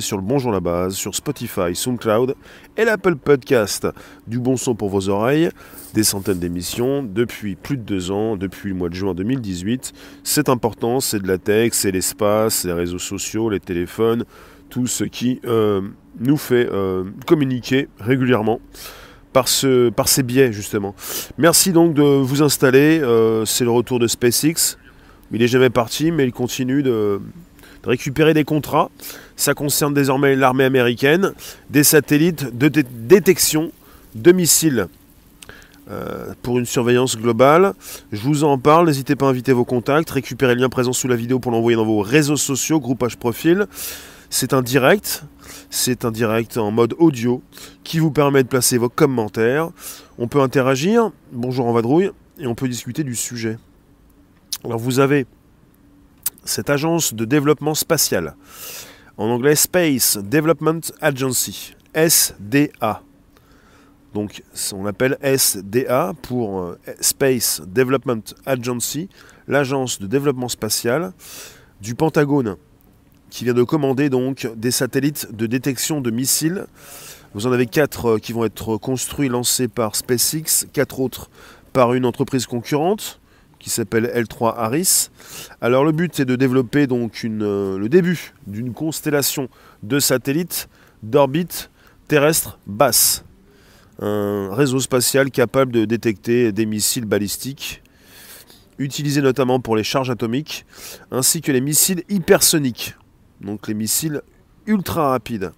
sur le Bonjour la base, sur Spotify, SoundCloud et l'Apple Podcast. Du bon son pour vos oreilles, des centaines d'émissions depuis plus de deux ans, depuis le mois de juin 2018. C'est important, c'est de la tech, c'est l'espace, les réseaux sociaux, les téléphones, tout ce qui euh, nous fait euh, communiquer régulièrement. Par, ce, par ces biais justement. Merci donc de vous installer. Euh, c'est le retour de SpaceX. Il n'est jamais parti, mais il continue de, récupérer des contrats. Ça concerne désormais l'armée américaine, des satellites de détection de missiles euh, pour une surveillance globale. Je vous en parle, n'hésitez pas à inviter vos contacts, récupérez le lien présent sous la vidéo pour l'envoyer dans vos réseaux sociaux, groupage profil. C'est un direct, c'est un direct en mode audio qui vous permet de placer vos commentaires. On peut interagir, bonjour en vadrouille, et on peut discuter du sujet. Alors vous avez cette agence de développement spatial, en anglais Space Development Agency, SDA. Donc on appelle SDA pour euh, Space Development Agency, l'agence de développement spatial du Pentagone, qui vient de commander donc des satellites de détection de missiles. Vous en avez quatre euh, qui vont être construits, lancés par SpaceX, quatre autres par une entreprise concurrente qui s'appelle L3 Harris. Alors le but est de développer donc euh, le début d'une constellation de satellites d'orbite terrestre basse. Un réseau spatial capable de détecter des missiles balistiques, utilisés notamment pour les charges atomiques, ainsi que les missiles hypersoniques, donc les missiles ultra rapides.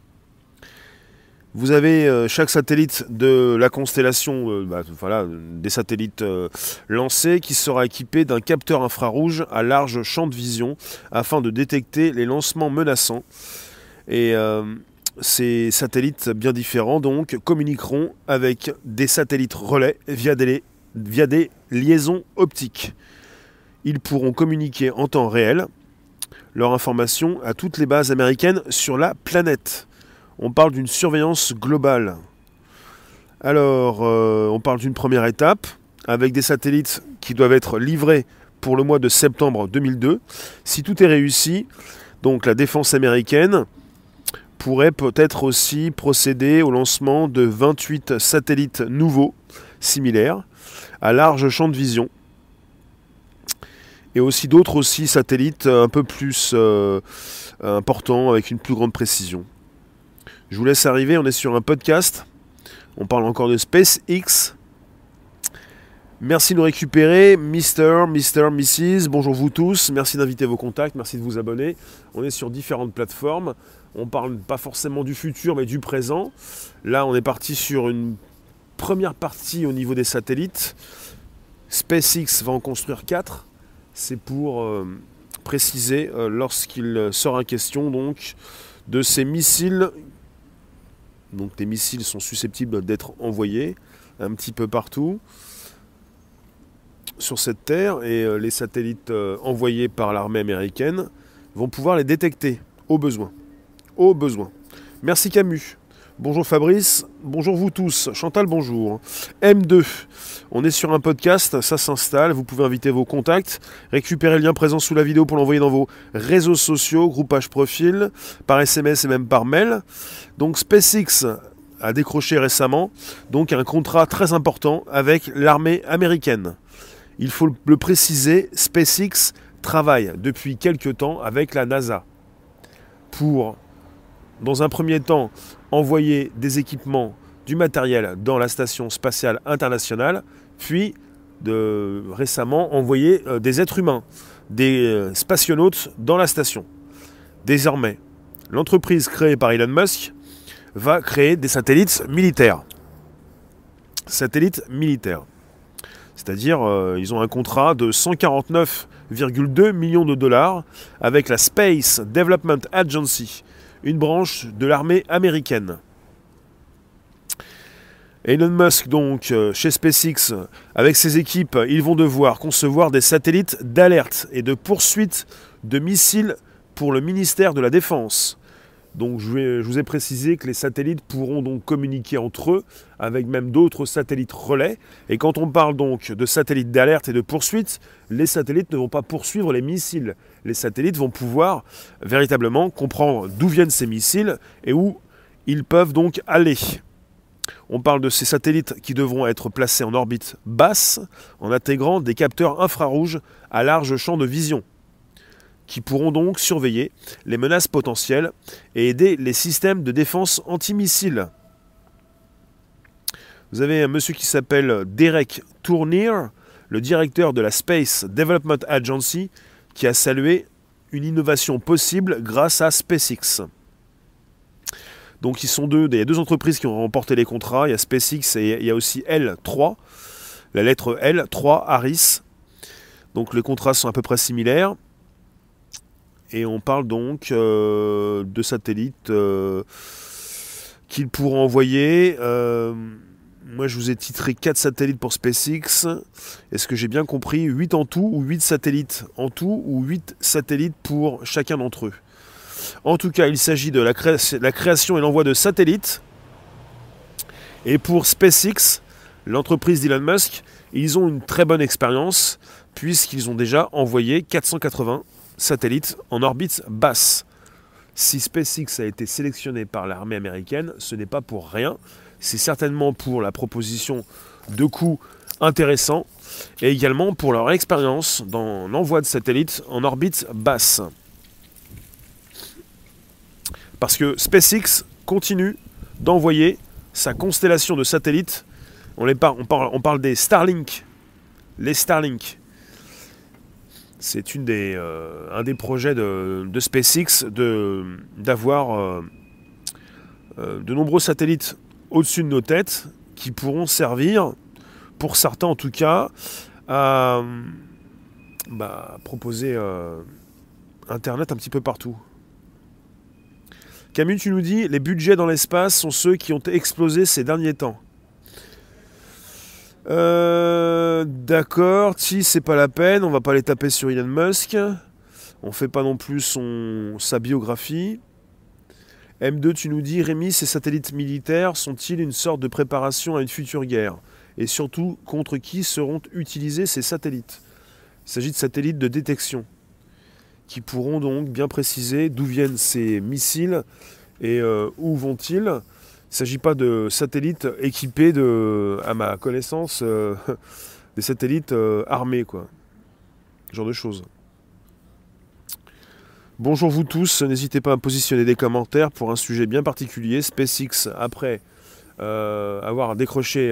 Vous avez euh, chaque satellite de la constellation, euh, bah, des satellites euh, lancés, qui sera équipé d'un capteur infrarouge à large champ de vision afin de détecter les lancements menaçants. Et ces satellites bien différents donc communiqueront avec des satellites relais via des, via des liaisons optiques. Ils pourront communiquer en temps réel leur information à toutes les bases américaines sur la planète on parle d'une surveillance globale. Alors, euh, on parle d'une première étape avec des satellites qui doivent être livrés pour le mois de septembre 2002. Si tout est réussi, donc la défense américaine pourrait peut-être aussi procéder au lancement de 28 satellites nouveaux, similaires, à large champ de vision. Et aussi d'autres satellites un peu plus euh, importants avec une plus grande précision. Je vous laisse arriver, on est sur un podcast. On parle encore de SpaceX. Merci de nous récupérer, Mister, Mister, Mrs. Bonjour vous tous. Merci d'inviter vos contacts, merci de vous abonner. On est sur différentes plateformes. On parle pas forcément du futur, mais du présent. Là, on est parti sur une première partie au niveau des satellites. SpaceX va en construire 4. C'est pour euh, préciser euh, lorsqu'il sera question donc de ces missiles donc des missiles sont susceptibles d'être envoyés un petit peu partout sur cette terre et euh, les satellites euh, envoyés par l'armée américaine vont pouvoir les détecter au besoin. Au besoin. Merci Camus. Bonjour Fabrice, bonjour vous tous. Chantal, bonjour. M2, on est sur un podcast, ça s'installe, vous pouvez inviter vos contacts, récupérer le lien présent sous la vidéo pour l'envoyer dans vos réseaux sociaux, groupage profil, par SMS et même par mail. Donc SpaceX a décroché récemment donc un contrat très important avec l'armée américaine. Il faut le préciser, SpaceX travaille depuis quelques temps avec la NASA pour dans un premier temps, envoyer des équipements, du matériel dans la station spatiale internationale, puis récemment envoyer euh, des êtres humains, des euh, spationautes dans la station. Désormais, l'entreprise créée par Elon Musk va créer des satellites militaires. Satellites militaires. C'est-à-dire, euh, ils ont un contrat de 149,2 millions de dollars avec la Space Development Agency, une branche de l'armée américaine. Elon Musk, donc, euh, chez SpaceX, avec ses équipes, ils vont devoir concevoir des satellites d'alerte et de poursuite de missiles pour le ministère de la Défense. Donc je, vous ai précisé que les satellites pourront donc communiquer entre eux avec même d'autres satellites relais. Et quand on parle donc de satellites d'alerte et de poursuite, les satellites ne vont pas poursuivre les missiles. Les satellites vont pouvoir véritablement comprendre d'où viennent ces missiles et où ils peuvent donc aller. On parle de ces satellites qui devront être placés en orbite basse en intégrant des capteurs infrarouges à large champ de vision qui pourront donc surveiller les menaces potentielles et aider les systèmes de défense antimissiles. Vous avez un monsieur qui s'appelle Derek Tournier, le directeur de la Space Development Agency, qui a salué une innovation possible grâce à SpaceX. Donc ils sont deux, il y a deux entreprises qui ont remporté les contrats, il y a SpaceX et il y a aussi L3, la lettre L3 Harris. Donc les contrats sont à peu près similaires. Et on parle donc euh, de satellites euh, qu'ils pourront envoyer. Euh, moi, je vous ai titré 4 satellites pour SpaceX. Est-ce que j'ai bien compris? 8 en tout ou 8 satellites en tout ou 8 satellites pour chacun d'entre eux? En tout cas, il s'agit de la, la création et l'envoi de satellites. Et pour SpaceX, l'entreprise d'Elon Musk, ils ont une très bonne expérience puisqu'ils ont déjà envoyé 480 satellites en orbite basse. Si SpaceX a été sélectionné par l'armée américaine, ce n'est pas pour rien. C'est certainement pour la proposition de coûts intéressants et également pour leur expérience dans l'envoi de satellites en orbite basse. Parce que SpaceX continue d'envoyer sa constellation de satellites. On, les on, parle, on parle des Starlink. Les Starlink c'est euh, un des projets de, SpaceX d'avoir euh, euh, de nombreux satellites au-dessus de nos têtes qui pourront servir, pour certains en tout cas, à bah, proposer Internet un petit peu partout. Camus, tu nous dis, les budgets dans l'espace sont ceux qui ont explosé ces derniers temps. Euh, d'accord, si c'est pas la peine, on va pas les taper sur Elon Musk. On fait pas non plus son, sa biographie. M2, tu nous dis, Rémi, ces satellites militaires sont-ils une sorte de préparation à une future guerre? Et surtout, contre qui seront utilisés ces satellites? Il s'agit de satellites de détection, qui pourront donc bien préciser d'où viennent ces missiles et euh, où vont-ils. Il ne s'agit pas de satellites équipés de, à ma connaissance, euh, des satellites euh, armés, quoi. Ce genre de choses. Bonjour vous tous, n'hésitez pas à positionner des commentaires pour un sujet bien particulier. SpaceX, après euh, avoir décroché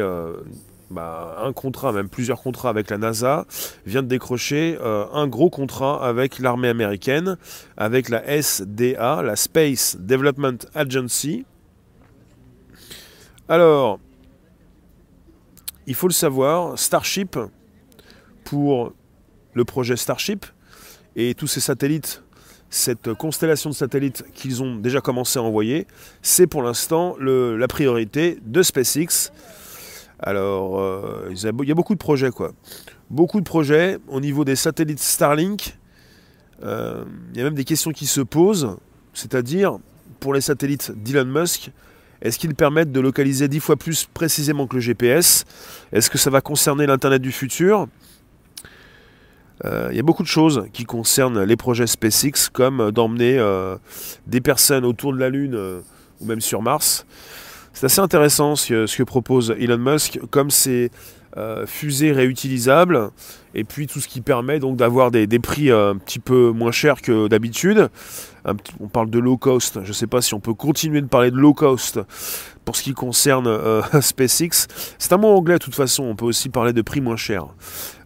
bah, un contrat, même plusieurs contrats avec la NASA, vient de décrocher un gros contrat avec l'armée américaine, avec la SDA, la Space Development Agency, alors, il faut le savoir, Starship, pour le projet Starship, et tous ces satellites, cette constellation de satellites qu'ils ont déjà commencé à envoyer, c'est pour l'instant la priorité de SpaceX. Alors, euh, il y a beaucoup de projets, quoi. Beaucoup de projets au niveau des satellites Starlink. Euh, il y a même des questions qui se posent, c'est-à-dire pour les satellites d'Elon Musk, est-ce qu'ils permettent de localiser dix fois plus précisément que le GPS Est-ce que ça va concerner l'Internet du futur? Euh, il y a beaucoup de choses qui concernent les projets SpaceX, comme d'emmener euh, des personnes autour de la Lune euh, ou même sur Mars. C'est assez intéressant ce que, propose Elon Musk, comme ces fusées réutilisables, et puis tout ce qui permet donc d'avoir des, des, prix un petit peu moins chers que d'habitude on parle de low cost. Je ne sais pas si on peut continuer de parler de low cost pour ce qui concerne euh, SpaceX. C'est un mot anglais de toute façon. On peut aussi parler de prix moins cher,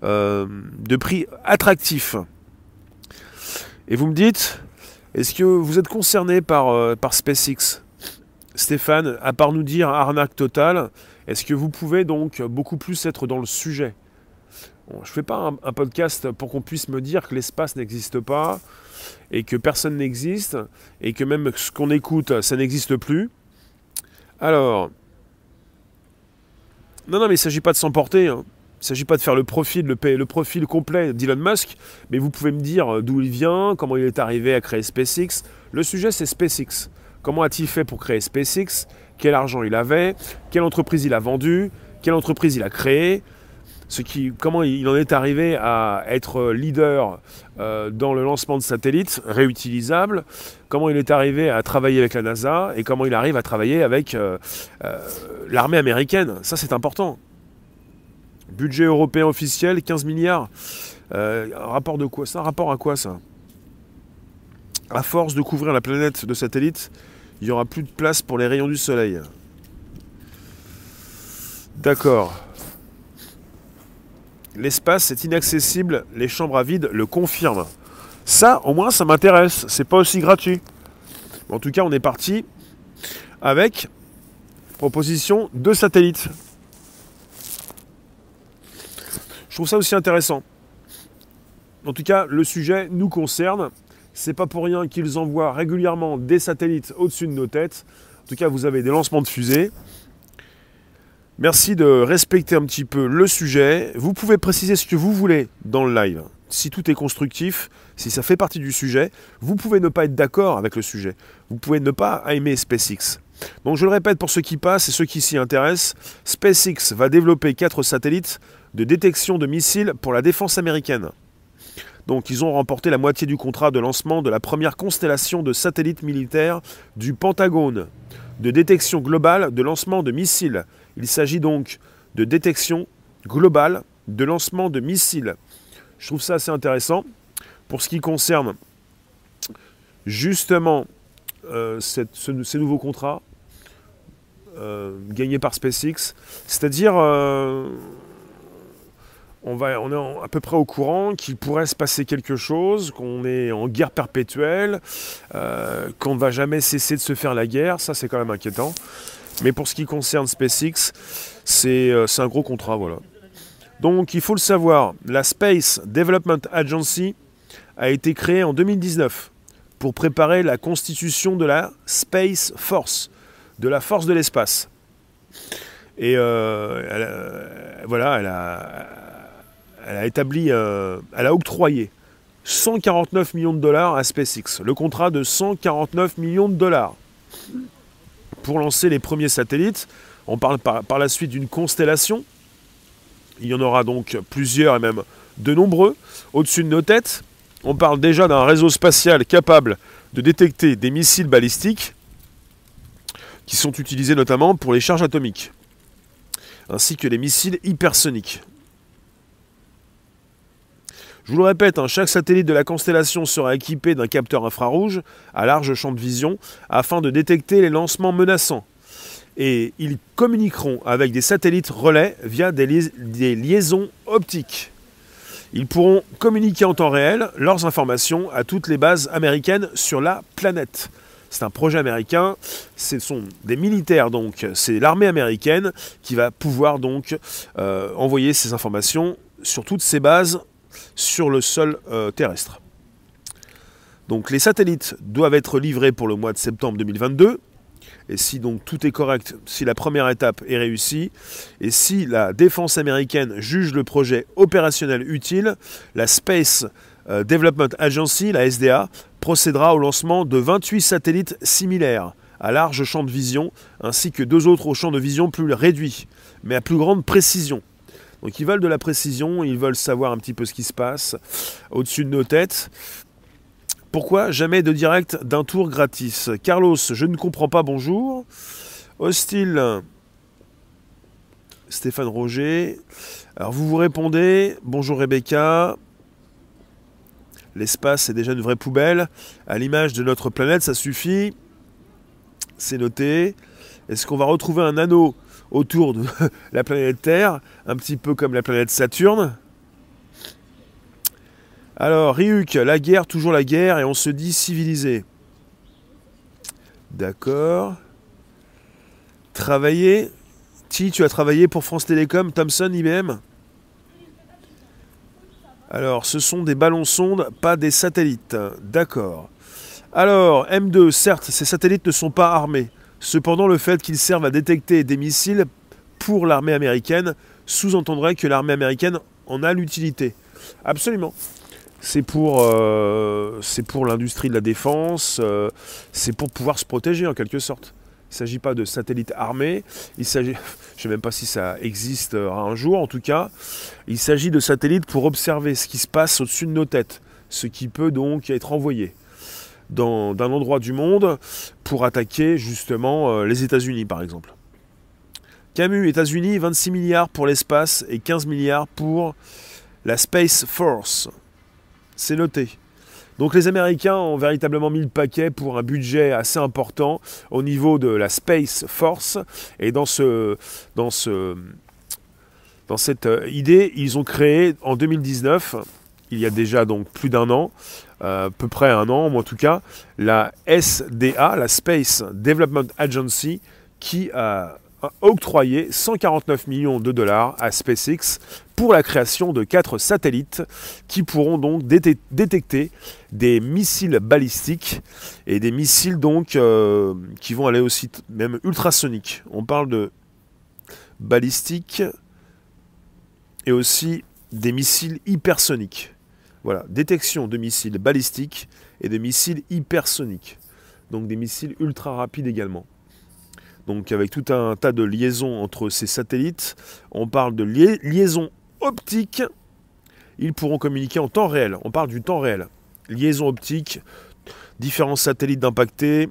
euh, de prix attractif. Et vous me dites, est-ce que vous êtes concerné par, euh, par SpaceX? Stéphane, à part nous dire arnaque totale, est-ce que vous pouvez donc beaucoup plus être dans le sujet? Je ne fais pas un podcast pour qu'on puisse me dire que l'espace n'existe pas, et que personne n'existe, et que même ce qu'on écoute, ça n'existe plus. Alors, non, non, mais il ne s'agit pas de s'emporter. Hein. Il ne s'agit pas de faire le profil, le, le profil complet d'Elon Musk, mais vous pouvez me dire d'où il vient, comment il est arrivé à créer SpaceX. Le sujet, c'est SpaceX. Comment a-t-il fait pour créer SpaceX? Quel argent il avait Quelle entreprise il a vendu Quelle entreprise il a créée ce qui, comment il en est arrivé à être leader euh, dans le lancement de satellites réutilisables, comment il est arrivé à travailler avec la NASA et comment il arrive à travailler avec euh, euh, l'armée américaine. Ça, c'est important. Budget européen officiel, 15 milliards. rapport de quoi rapport à quoi ça? À force de couvrir la planète de satellites, il n'y aura plus de place pour les rayons du soleil. D'accord. L'espace est inaccessible, les chambres à vide le confirment. Ça, au moins, ça m'intéresse. C'est pas aussi gratuit. En tout cas, on est parti avec proposition de satellites. Je trouve ça aussi intéressant. En tout cas, le sujet nous concerne. C'est pas pour rien qu'ils envoient régulièrement des satellites au-dessus de nos têtes. En tout cas, vous avez des lancements de fusées. Merci de respecter un petit peu le sujet. Vous pouvez préciser ce que vous voulez dans le live. Si tout est constructif, si ça fait partie du sujet, vous pouvez ne pas être d'accord avec le sujet. Vous pouvez ne pas aimer SpaceX. Donc je le répète pour ceux qui passent et ceux qui s'y intéressent, SpaceX va développer quatre satellites de détection de missiles pour la défense américaine. Donc ils ont remporté la moitié du contrat de lancement de la première constellation de satellites militaires du Pentagone, de détection globale de lancement de missiles il s'agit donc de détection globale de lancement de missiles. Je trouve ça assez intéressant. Pour ce qui concerne justement euh, ces nouveaux contrats euh, gagnés par SpaceX, c'est-à-dire euh, on est à peu près au courant qu'il pourrait se passer quelque chose, qu'on est en guerre perpétuelle, qu'on ne va jamais cesser de se faire la guerre, ça c'est quand même inquiétant. Mais pour ce qui concerne SpaceX, euh, c'est un gros contrat. Voilà. Donc il faut le savoir, la Space Development Agency a été créée en 2019 pour préparer la constitution de la Space Force, de la force de l'espace. Et euh, voilà, elle a, elle a établi, euh, elle a octroyé 149 millions de dollars à SpaceX. Le contrat de 149 millions de dollars pour lancer les premiers satellites. On parle par, la suite d'une constellation. Il y en aura donc plusieurs et même de nombreux au-dessus de nos têtes. On parle déjà d'un réseau spatial capable de détecter des missiles balistiques qui sont utilisés notamment pour les charges atomiques, ainsi que les missiles hypersoniques. Je vous le répète, hein, chaque satellite de la constellation sera équipé d'un capteur infrarouge à large champ de vision afin de détecter les lancements menaçants. Et ils communiqueront avec des satellites relais via des, liaisons optiques. Ils pourront communiquer en temps réel leurs informations à toutes les bases américaines sur la planète. C'est un projet américain, ce sont des militaires donc, c'est l'armée américaine qui va pouvoir donc euh, envoyer ces informations sur toutes ces bases sur le sol euh, terrestre. Donc les satellites doivent être livrés pour le mois de septembre 2022. Et si donc tout est correct, si la première étape est réussie, et si la défense américaine juge le projet opérationnel utile, la Space euh, Development Agency, la SDA, procédera au lancement de 28 satellites similaires à large champ de vision, ainsi que deux autres au champ de vision plus réduit, mais à plus grande précision. Donc ils veulent de la précision, ils veulent savoir un petit peu ce qui se passe au-dessus de nos têtes. Pourquoi jamais de direct d'un tour gratis? Carlos, je ne comprends pas, bonjour. Hostile, Stéphane Roger. Alors vous vous répondez, bonjour Rebecca. L'espace est déjà une vraie poubelle. À l'image de notre planète, ça suffit. C'est noté. Est-ce qu'on va retrouver un anneau? Autour de la planète Terre, un petit peu comme la planète Saturne. Alors, Ryuk, la guerre, toujours la guerre, et on se dit civilisé. D'accord. Travailler. Ti, tu as travaillé pour France Télécom, Thomson, IBM Alors, ce sont des ballons sondes, pas des satellites. D'accord. Alors, M2, certes, ces satellites ne sont pas armés. Cependant, le fait qu'ils servent à détecter des missiles pour l'armée américaine sous-entendrait que l'armée américaine en a l'utilité. Absolument. c'est pour, euh, l'industrie de la défense, euh, c'est pour pouvoir se protéger en quelque sorte. Il ne s'agit pas de satellites armés, il je ne sais même pas si ça existe un jour en tout cas, il s'agit de satellites pour observer ce qui se passe au-dessus de nos têtes, ce qui peut donc être envoyé d'un endroit du monde pour attaquer justement euh, les États-Unis par exemple. Camus, États-Unis, 26 milliards pour l'espace et 15 milliards pour la Space Force. C'est noté. Donc les Américains ont véritablement mis le paquet pour un budget assez important au niveau de la Space Force. Et dans, ce, dans, ce, dans cette euh, idée, ils ont créé en 2019, il y a déjà donc plus d'un an, à peu près un an, en tout cas, la SDA, la Space Development Agency, qui a octroyé 149 millions de dollars à SpaceX pour la création de quatre satellites qui pourront donc détecter des missiles balistiques et des missiles donc euh, qui vont aller aussi même ultrasoniques. On parle de balistiques et aussi des missiles hypersoniques. Voilà, détection de missiles balistiques et de missiles hypersoniques. Donc des missiles ultra rapides également donc avec tout un tas de liaisons entre ces satellites. On parle de liaisons optiques. Ils pourront communiquer en temps réel. On parle du temps réel. Liaison optique, différents satellites d'impactés,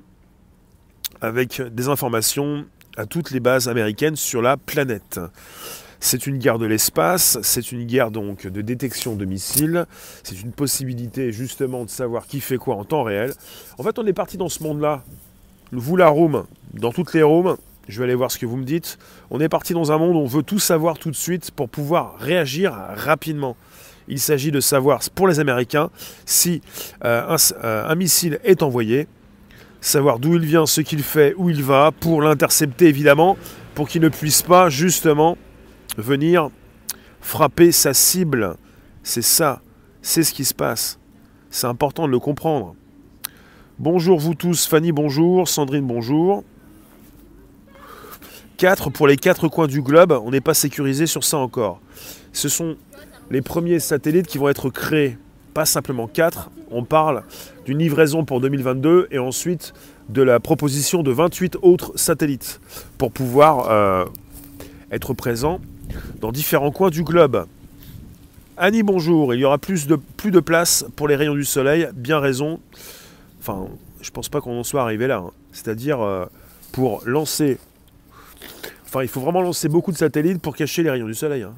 avec des informations à toutes les bases américaines sur la planète. C'est une guerre de l'espace, c'est une guerre donc de détection de missiles, c'est une possibilité justement de savoir qui fait quoi en temps réel. En fait, on est parti dans ce monde-là vous la room, dans toutes les rooms, je vais aller voir ce que vous me dites. On est parti dans un monde où on veut tout savoir tout de suite pour pouvoir réagir rapidement. Il s'agit de savoir pour les Américains si euh, euh, un, missile est envoyé, savoir d'où il vient, ce qu'il fait, où il va, pour l'intercepter évidemment, pour qu'il ne puisse pas justement venir frapper sa cible. C'est ça, c'est ce qui se passe. C'est important de le comprendre. Bonjour vous tous, Fanny bonjour, Sandrine bonjour. 4 pour les quatre coins du globe, on n'est pas sécurisé sur ça encore. Ce sont les premiers satellites qui vont être créés, pas simplement 4, on parle d'une livraison pour 2022 et ensuite de la proposition de 28 autres satellites pour pouvoir euh, être présents dans différents coins du globe. Annie, bonjour. Il y aura plus de, plus de place pour les rayons du soleil. Bien raison. Enfin, je pense pas qu'on en soit arrivé là. Hein. C'est-à-dire, euh, pour lancer. Enfin, il faut vraiment lancer beaucoup de satellites pour cacher les rayons du soleil. Hein.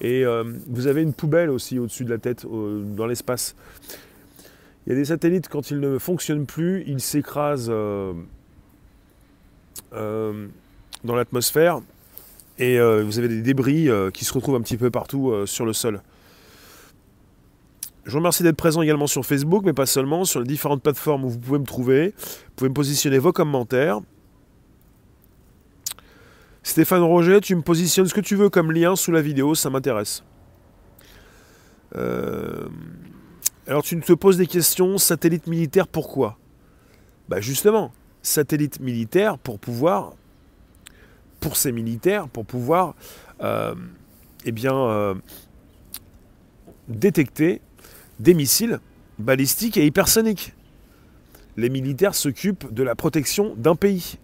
Et euh, vous avez une poubelle aussi au-dessus de la tête, dans l'espace. Il y a des satellites, quand ils ne fonctionnent plus, ils s'écrasent euh, dans l'atmosphère. Et vous avez des débris qui se retrouvent un petit peu partout sur le sol. Je vous remercie d'être présent également sur Facebook, mais pas seulement, sur les différentes plateformes où vous pouvez me trouver. Vous pouvez me positionner vos commentaires. Stéphane Roger, tu me positionnes ce que tu veux comme lien sous la vidéo, ça m'intéresse. Euh, alors tu te poses des questions, satellite militaire, pourquoi? Bah justement, satellite militaire pour pouvoir, pour ces militaires, pour pouvoir, euh, eh euh, détecter des missiles balistiques et hypersoniques. Les militaires s'occupent de la protection d'un pays.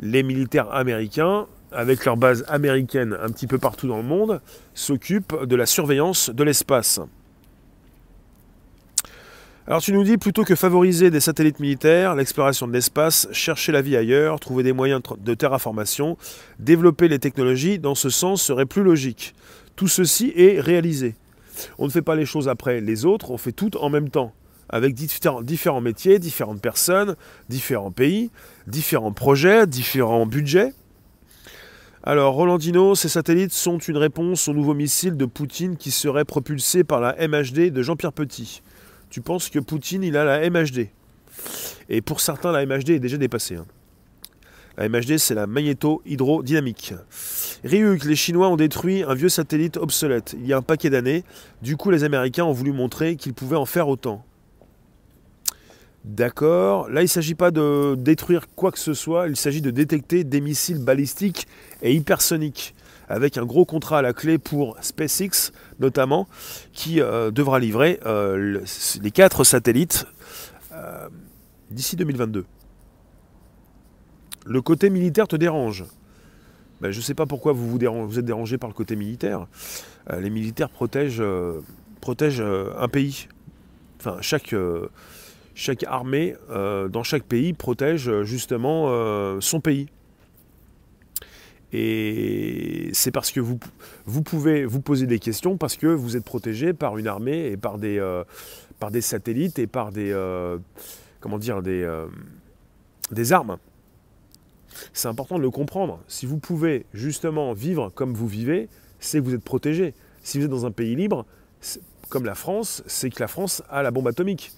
Les militaires américains, avec leur base américaine un petit peu partout dans le monde, s'occupent de la surveillance de l'espace. Alors tu nous dis plutôt que favoriser des satellites militaires, l'exploration de l'espace, chercher la vie ailleurs, trouver des moyens de terraformation, développer les technologies, dans ce sens serait plus logique. Tout ceci est réalisé. On ne fait pas les choses après les autres, on fait tout en même temps, avec différents, métiers, différentes personnes, différents pays, différents projets, différents budgets. Alors, Rolandino, ces satellites sont une réponse au nouveau missile de Poutine qui serait propulsé par la MHD de Jean-Pierre Petit. Tu penses que Poutine, il a la MHD Et pour certains, la MHD est déjà dépassée. Hein. La MHD, c'est la magnéto-hydrodynamique. Ryuk, les Chinois ont détruit un vieux satellite obsolète il y a un paquet d'années. Du coup, les Américains ont voulu montrer qu'ils pouvaient en faire autant. D'accord. Là, il ne s'agit pas de détruire quoi que ce soit, il s'agit de détecter des missiles balistiques et hypersoniques avec un gros contrat à la clé pour SpaceX notamment, qui euh, devra livrer euh, les quatre satellites d'ici 2022. Le côté militaire te dérange? Ben, Je ne sais pas pourquoi vous, vous, vous, êtes dérangé par le côté militaire. les militaires protègent, un pays. Enfin, chaque armée euh, dans chaque pays protège euh, justement euh, son pays. Et c'est parce que vous, vous pouvez vous poser des questions parce que vous êtes protégé par une armée et par des, par des satellites et par des, comment dire, des, des armes. C'est important de le comprendre. Si vous pouvez justement vivre comme vous vivez, c'est que vous êtes protégé. Si vous êtes dans un pays libre, comme la France, c'est que la France a la bombe atomique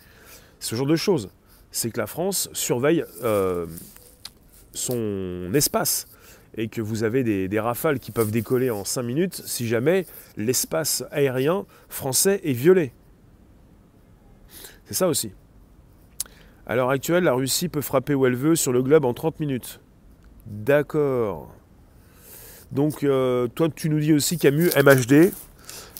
ce genre de choses. C'est que la France surveille euh, son espace et que vous avez des, rafales qui peuvent décoller en 5 minutes si jamais l'espace aérien français est violé. C'est ça aussi. À l'heure actuelle, la Russie peut frapper où elle veut sur le globe en 30 minutes. D'accord. Donc, euh, toi, tu nous dis aussi Camus, MHD,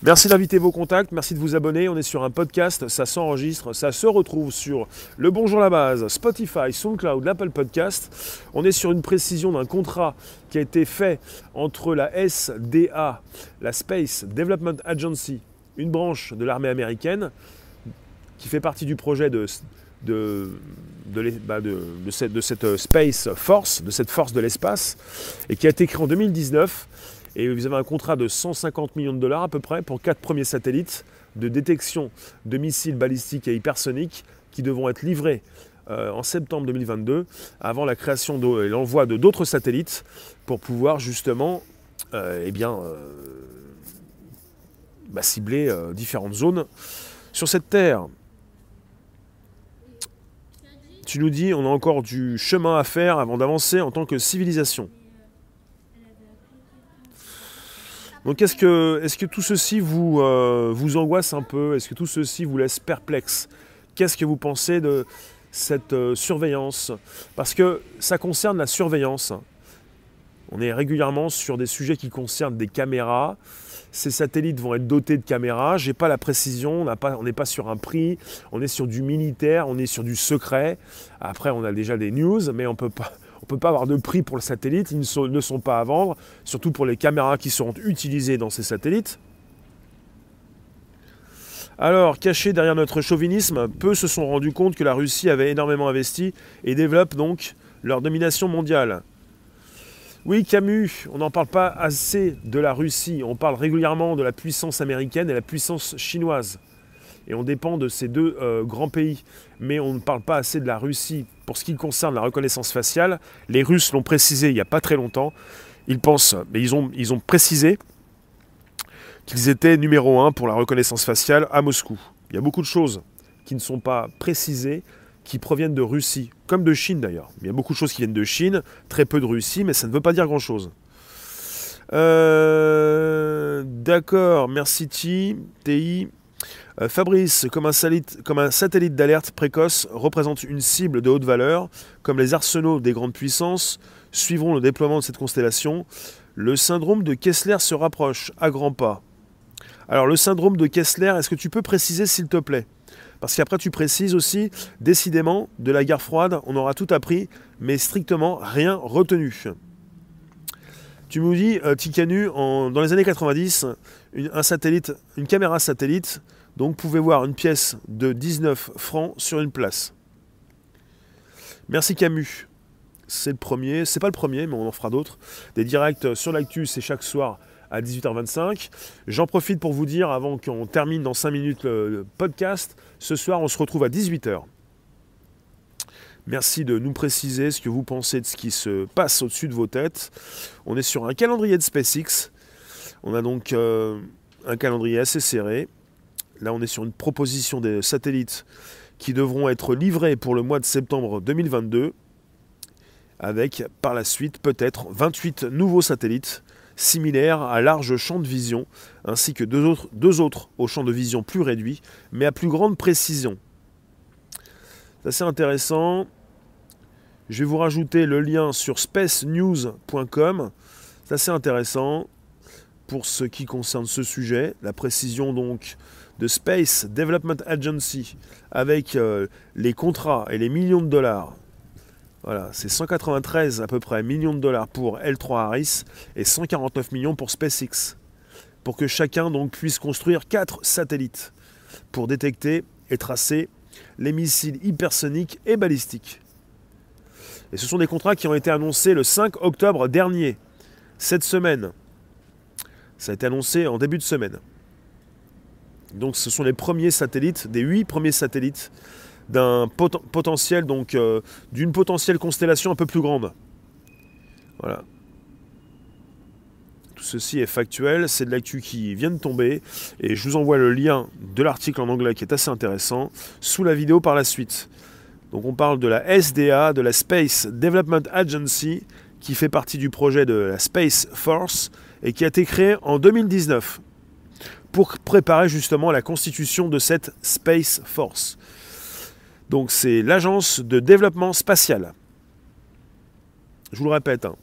Merci d'inviter vos contacts, merci de vous abonner. On est sur un podcast, ça s'enregistre, ça se retrouve sur Le Bonjour la base, Spotify, SoundCloud, l'Apple Podcast. On est sur une précision d'un contrat qui a été fait entre la SDA, la Space Development Agency, une branche de l'armée américaine, qui fait partie du projet de, de, bah, de, cette, de cette Space Force, de cette force de l'espace, et qui a été créée en 2019 et vous avez un contrat de 150 millions de dollars à peu près pour quatre premiers satellites de détection de missiles balistiques et hypersoniques qui devront être livrés euh, en septembre 2022 avant la création et l'envoi de d'autres satellites pour pouvoir justement euh, eh bien, euh, bah, cibler différentes zones sur cette Terre. Tu nous dis on a encore du chemin à faire avant d'avancer en tant que civilisation. Donc est-ce que, tout ceci vous, euh, angoisse un peu? Est-ce que tout ceci vous laisse perplexe? Qu'est-ce que vous pensez de cette euh, surveillance? Parce que ça concerne la surveillance. On est régulièrement sur des sujets qui concernent des caméras. Ces satellites vont être dotés de caméras. J'ai pas la précision. On n'est pas sur un prix. On est sur du militaire. On est sur du secret. Après, on a déjà des news, mais on peut pas on ne peut pas avoir de prix pour le satellite, ils ne sont, pas à vendre, surtout pour les caméras qui seront utilisées dans ces satellites. Alors, cachés derrière notre chauvinisme, peu se sont rendus compte que la Russie avait énormément investi et développe donc leur domination mondiale. Oui, Camus, on n'en parle pas assez de la Russie, on parle régulièrement de la puissance américaine et la puissance chinoise et on dépend de ces deux euh, grands pays. Mais on ne parle pas assez de la Russie. Pour ce qui concerne la reconnaissance faciale, les Russes l'ont précisé il n'y a pas très longtemps. Ils pensent, mais ils ont, précisé qu'ils étaient numéro un pour la reconnaissance faciale à Moscou. Il y a beaucoup de choses qui ne sont pas précisées, qui proviennent de Russie, comme de Chine d'ailleurs. Il y a beaucoup de choses qui viennent de Chine, très peu de Russie, mais ça ne veut pas dire grand-chose. Euh, d'accord, merci TI. Euh, Fabrice, comme un, satellite, d'alerte précoce, représente une cible de haute valeur, comme les arsenaux des grandes puissances suivront le déploiement de cette constellation, le syndrome de Kessler se rapproche à grands pas. Alors le syndrome de Kessler, est-ce que tu peux préciser s'il te plaît? Parce qu'après tu précises aussi, décidément, de la guerre froide, on aura tout appris, mais strictement rien retenu. Tu me dis, euh, dans les années 90, un satellite, une caméra satellite donc vous pouvez voir une pièce de 19 francs sur une place. Merci Camus. C'est le premier, c'est pas le premier, mais on en fera d'autres. Des directs sur l'actu, c'est chaque soir à 18h25. J'en profite pour vous dire, avant qu'on termine dans 5 minutes le podcast, ce soir on se retrouve à 18h. Merci de nous préciser ce que vous pensez de ce qui se passe au-dessus de vos têtes. On est sur un calendrier de SpaceX. On a donc euh, un calendrier assez serré. Là, on est sur une proposition des satellites qui devront être livrés pour le mois de septembre 2022, avec par la suite peut-être 28 nouveaux satellites similaires à large champ de vision, ainsi que deux autres, deux autres au champ de vision plus réduit, mais à plus grande précision. C'est assez intéressant. Je vais vous rajouter le lien sur spacenews.com. C'est assez intéressant. pour ce qui concerne ce sujet. La précision donc de Space Development Agency avec euh, les contrats et les millions de dollars. Voilà, c'est 193 à peu près millions de dollars pour L3 Harris et 149 millions pour SpaceX. Pour que chacun donc puisse construire 4 satellites pour détecter et tracer les missiles hypersoniques et balistiques. Et ce sont des contrats qui ont été annoncés le 5 octobre dernier, cette semaine. Ça a été annoncé en début de semaine. Donc ce sont les premiers satellites, des huit premiers satellites d'un potentiel, donc euh, d'une potentielle constellation un peu plus grande. Voilà. Tout ceci est factuel, c'est de l'actu qui vient de tomber, et je vous envoie le lien de l'article en anglais qui est assez intéressant sous la vidéo par la suite. Donc on parle de la SDA, de la Space Development Agency, qui fait partie du projet de la Space Force et qui a été créée en 2019 pour préparer justement la constitution de cette Space Force. Donc c'est l'agence de développement spatial. Je vous le répète, hein,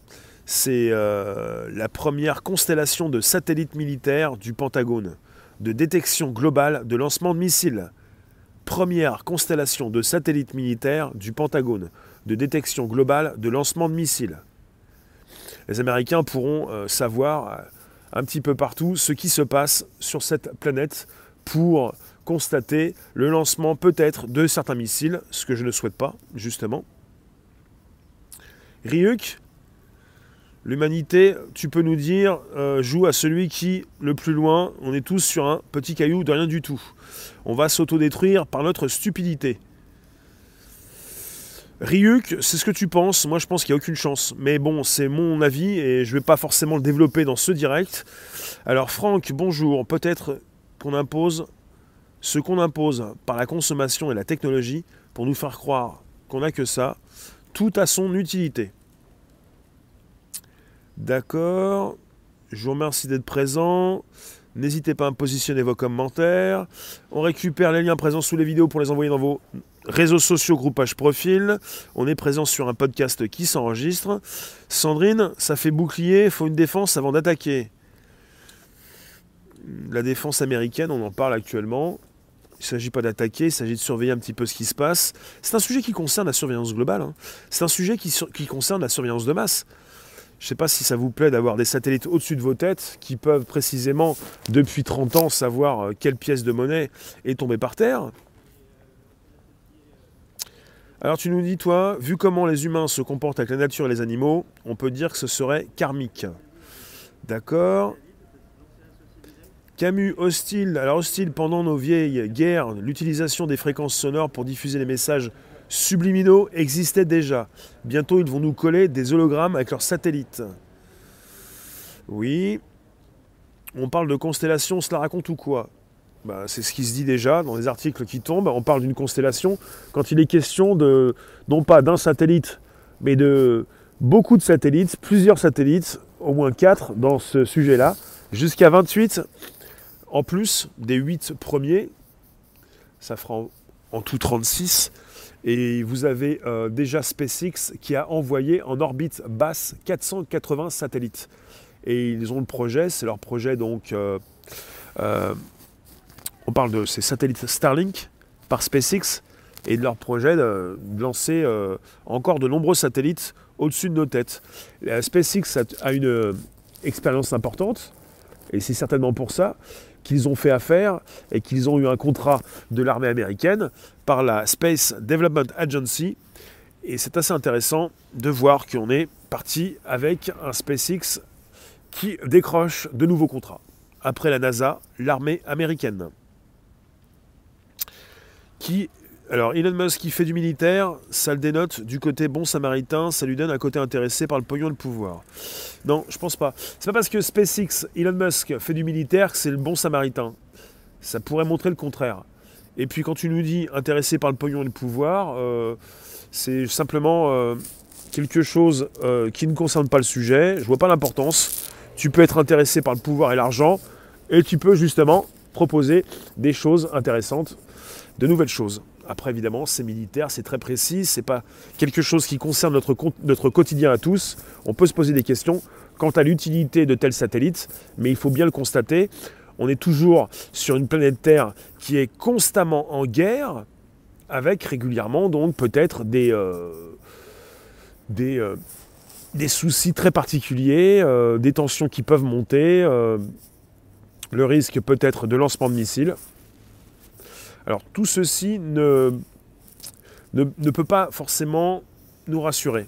c'est euh, la première constellation de satellites militaires du Pentagone, de détection globale de lancement de missiles. Première constellation de satellites militaires du Pentagone, de détection globale de lancement de missiles. Les Américains pourront euh, savoir un petit peu partout ce qui se passe sur cette planète pour constater le lancement peut-être de certains missiles, ce que je ne souhaite pas, justement. Ryuk, l'humanité, tu peux nous dire, euh, joue à celui qui, le plus loin, on est tous sur un petit caillou de rien du tout. On va s'autodétruire par notre stupidité. Ryuk, c'est ce que tu penses. Moi, je pense qu'il n'y a aucune chance. Mais bon, c'est mon avis et je ne vais pas forcément le développer dans ce direct. Alors, Franck, bonjour. Peut-être qu'on impose ce qu'on impose par la consommation et la technologie pour nous faire croire qu'on n'a que ça. Tout a son utilité. D'accord. Je vous remercie d'être présent. N'hésitez pas à positionner vos commentaires. On récupère les liens présents sous les vidéos pour les envoyer dans vos réseaux sociaux, groupage profil. On est présent sur un podcast qui s'enregistre. Sandrine, ça fait bouclier, il faut une défense avant d'attaquer. La défense américaine, on en parle actuellement. Il ne s'agit pas d'attaquer, il s'agit de surveiller un petit peu ce qui se passe. C'est un sujet qui concerne la surveillance globale. Hein. C'est un sujet qui concerne la surveillance de masse. Je ne sais pas si ça vous plaît d'avoir des satellites au-dessus de vos têtes qui peuvent précisément, depuis 30 ans, savoir euh, quelle pièce de monnaie est tombée par terre. Alors tu nous dis, toi, vu comment les humains se comportent avec la nature et les animaux, on peut dire que ce serait karmique. D'accord Camus, hostile. Alors hostile pendant nos vieilles guerres, l'utilisation des fréquences sonores pour diffuser les messages subliminaux existait déjà. Bientôt, ils vont nous coller des hologrammes avec leurs satellites. Oui. On parle de constellation, cela raconte ou quoi? Bah, c'est ce qui se dit déjà dans les articles qui tombent. On parle d'une constellation quand il est question de, non pas d'un satellite, mais de beaucoup de satellites, plusieurs satellites, au moins 4 dans ce sujet-là, jusqu'à 28 en plus des 8 premiers. Ça fera en, tout 36. Et vous avez euh, déjà SpaceX qui a envoyé en orbite basse 480 satellites. Et ils ont le projet, c'est leur projet donc. Euh, euh, on parle de ces satellites Starlink par SpaceX et de leur projet de, lancer encore de nombreux satellites au-dessus de nos têtes. SpaceX a, une expérience importante et c'est certainement pour ça qu'ils ont fait affaire et qu'ils ont eu un contrat de l'armée américaine par la Space Development Agency. Et c'est assez intéressant de voir qu'on est parti avec un SpaceX qui décroche de nouveaux contrats. Après la NASA, l'armée américaine qui alors Elon Musk qui fait du militaire, ça le dénote du côté bon samaritain, ça lui donne un côté intéressé par le pognon et le pouvoir. Non, je pense pas. C'est pas parce que SpaceX, Elon Musk fait du militaire que c'est le bon samaritain. Ça pourrait montrer le contraire. Et puis quand tu nous dis intéressé par le pognon et le pouvoir, euh, c'est simplement euh, quelque chose euh, qui ne concerne pas le sujet. Je vois pas l'importance. Tu peux être intéressé par le pouvoir et l'argent, et tu peux justement proposer des choses intéressantes de nouvelles choses. Après, évidemment, c'est militaire, c'est très précis, c'est pas quelque chose qui concerne notre, notre quotidien à tous. On peut se poser des questions quant à l'utilité de tels satellites, mais il faut bien le constater, on est toujours sur une planète Terre qui est constamment en guerre, avec régulièrement donc peut-être des, euh, des, euh, des, soucis très particuliers, euh, des tensions qui peuvent monter, le risque peut-être de lancement de missiles. Alors tout ceci ne, peut pas forcément nous rassurer.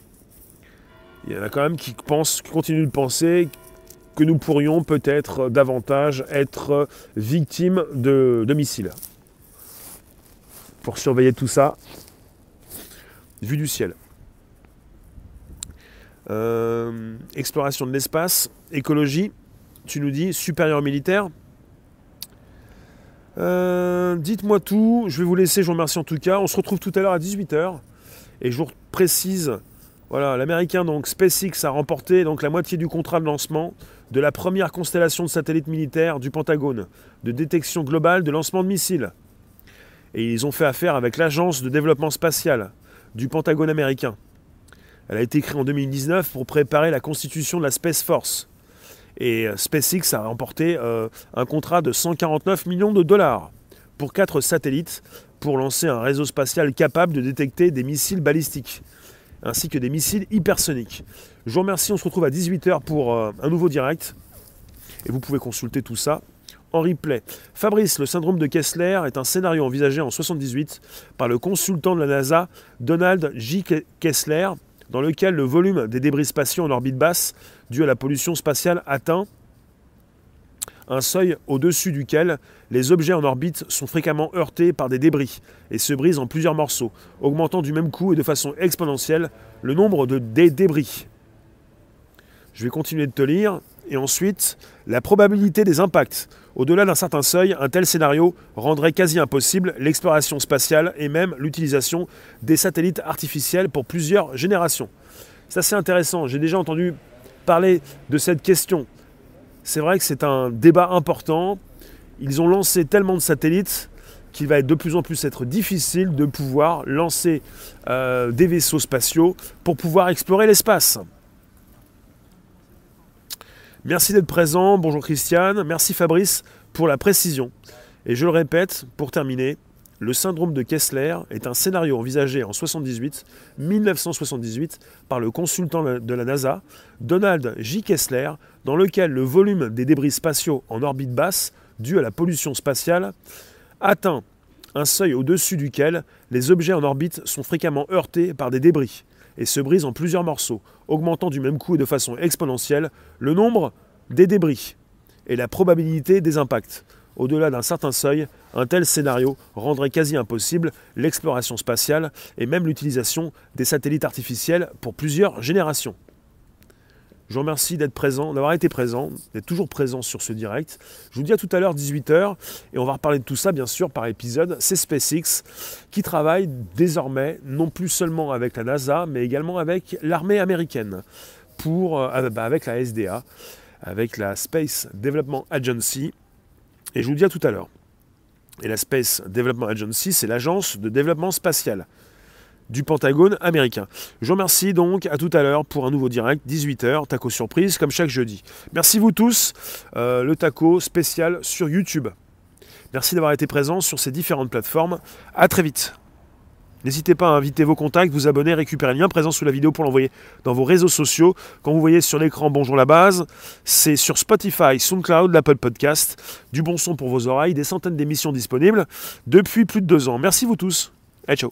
Il y en a quand même qui, pensent, qui continuent de penser que nous pourrions peut-être davantage être victimes de, missiles. Pour surveiller tout ça, vue du ciel. Euh, exploration de l'espace, écologie, tu nous dis, supérieur militaire. Euh, dites-moi tout, je vais vous laisser, je vous remercie en tout cas. On se retrouve tout à l'heure à 18h. Et je vous précise, voilà, l'américain donc SpaceX a remporté donc la moitié du contrat de lancement de la première constellation de satellites militaires du Pentagone, de détection globale de lancement de missiles. Et ils ont fait affaire avec l'Agence de développement spatial du Pentagone américain. Elle a été créée en 2019 pour préparer la constitution de la Space Force. Et euh, SpaceX a remporté euh, un contrat de 149 millions de dollars pour quatre satellites pour lancer un réseau spatial capable de détecter des missiles balistiques ainsi que des missiles hypersoniques. Je vous remercie, on se retrouve à 18h pour euh, un nouveau direct. Et vous pouvez consulter tout ça en replay. Fabrice, le syndrome de Kessler est un scénario envisagé en 1978 par le consultant de la NASA Donald J. Kessler, dans lequel le volume des débris spatiaux en orbite basse, dû à la pollution spatiale, atteint un seuil au-dessus duquel les objets en orbite sont fréquemment heurtés par des débris et se brisent en plusieurs morceaux, augmentant du même coup et de façon exponentielle le nombre de débris. Je vais continuer de te lire. Et ensuite, la probabilité des impacts. Au-delà d'un certain seuil, un tel scénario rendrait quasi impossible l'exploration spatiale et même l'utilisation des satellites artificiels pour plusieurs générations. C'est assez intéressant. J'ai déjà entendu parler de cette question c'est vrai que c'est un débat important. Ils ont lancé tellement de satellites qu'il va de plus en plus être difficile de pouvoir lancer euh, des vaisseaux spatiaux pour pouvoir explorer l'espace. Merci d'être présent. Bonjour Christiane. Merci Fabrice pour la précision. Et je le répète, pour terminer, le syndrome de Kessler est un scénario envisagé en 78, 1978 par le consultant de la NASA, Donald J. Kessler, dans lequel le volume des débris spatiaux en orbite basse, dû à la pollution spatiale, atteint un seuil au-dessus duquel les objets en orbite sont fréquemment heurtés par des débris et se brisent en plusieurs morceaux, augmentant du même coup et de façon exponentielle le nombre des débris et la probabilité des impacts. Au-delà d'un certain seuil, un tel scénario rendrait quasi impossible l'exploration spatiale et même l'utilisation des satellites artificiels pour plusieurs générations. Je vous remercie d'être présent, d'avoir été présent, d'être toujours présent sur ce direct. Je vous dis à tout à l'heure 18h et on va reparler de tout ça bien sûr par épisode. C'est SpaceX qui travaille désormais non plus seulement avec la NASA mais également avec l'armée américaine euh, bah, avec la SDA, avec la Space Development Agency et je vous dis à tout à l'heure. Et la Space Development Agency, c'est l'agence de développement spatial du Pentagone américain. Je vous remercie donc à tout à l'heure pour un nouveau direct, 18h, taco surprise, comme chaque jeudi. Merci vous tous, euh, le taco spécial sur YouTube. Merci d'avoir été présent sur ces différentes plateformes. À très vite. N'hésitez pas à inviter vos contacts, vous abonner, récupérer le lien présent sous la vidéo pour l'envoyer dans vos réseaux sociaux. Quand vous voyez sur l'écran Bonjour la base, c'est sur Spotify, SoundCloud, l'Apple Podcast. Du bon son pour vos oreilles, des centaines d'émissions disponibles depuis plus de deux ans. Merci vous tous. Et ciao